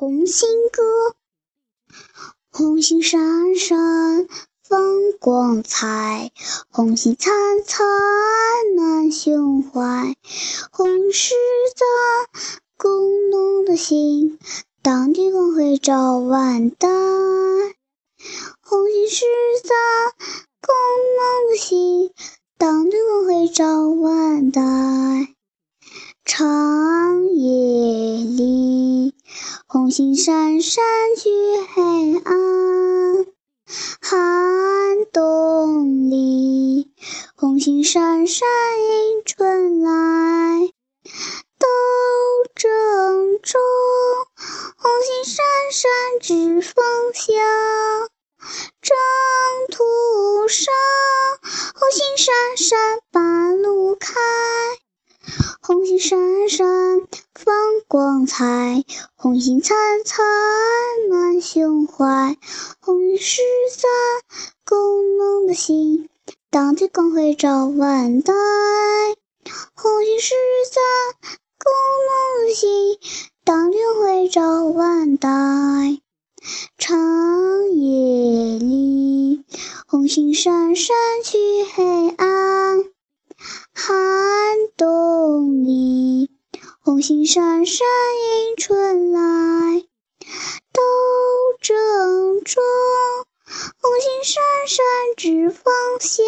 红星歌，红星闪闪放光彩，红星灿灿满胸怀。红是咱工农的心，大地光辉照万代。红星是咱工农的心，大地光辉照万代。长夜里。红星闪闪去黑暗，寒冬里，红星闪闪迎春来。斗争中，红星闪闪指方向；征途上，红星闪闪把。闪闪放光彩，红星灿灿暖胸怀。红十字工农的心，党的光辉照万代。红星十字工农的心，党的光辉照万代。长夜里，红星闪闪去黑红星闪闪迎春来，斗争中，红星闪闪指方向；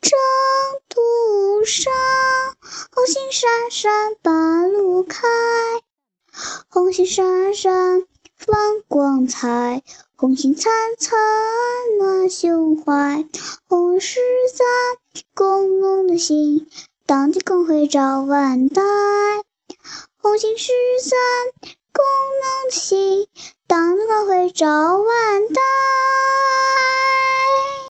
征途上，红星闪闪把路开。红星闪闪放光彩，红星灿灿暖胸怀。红十字工农的心。党的光辉照万代，红星十三，工农的心，党的光辉照万代。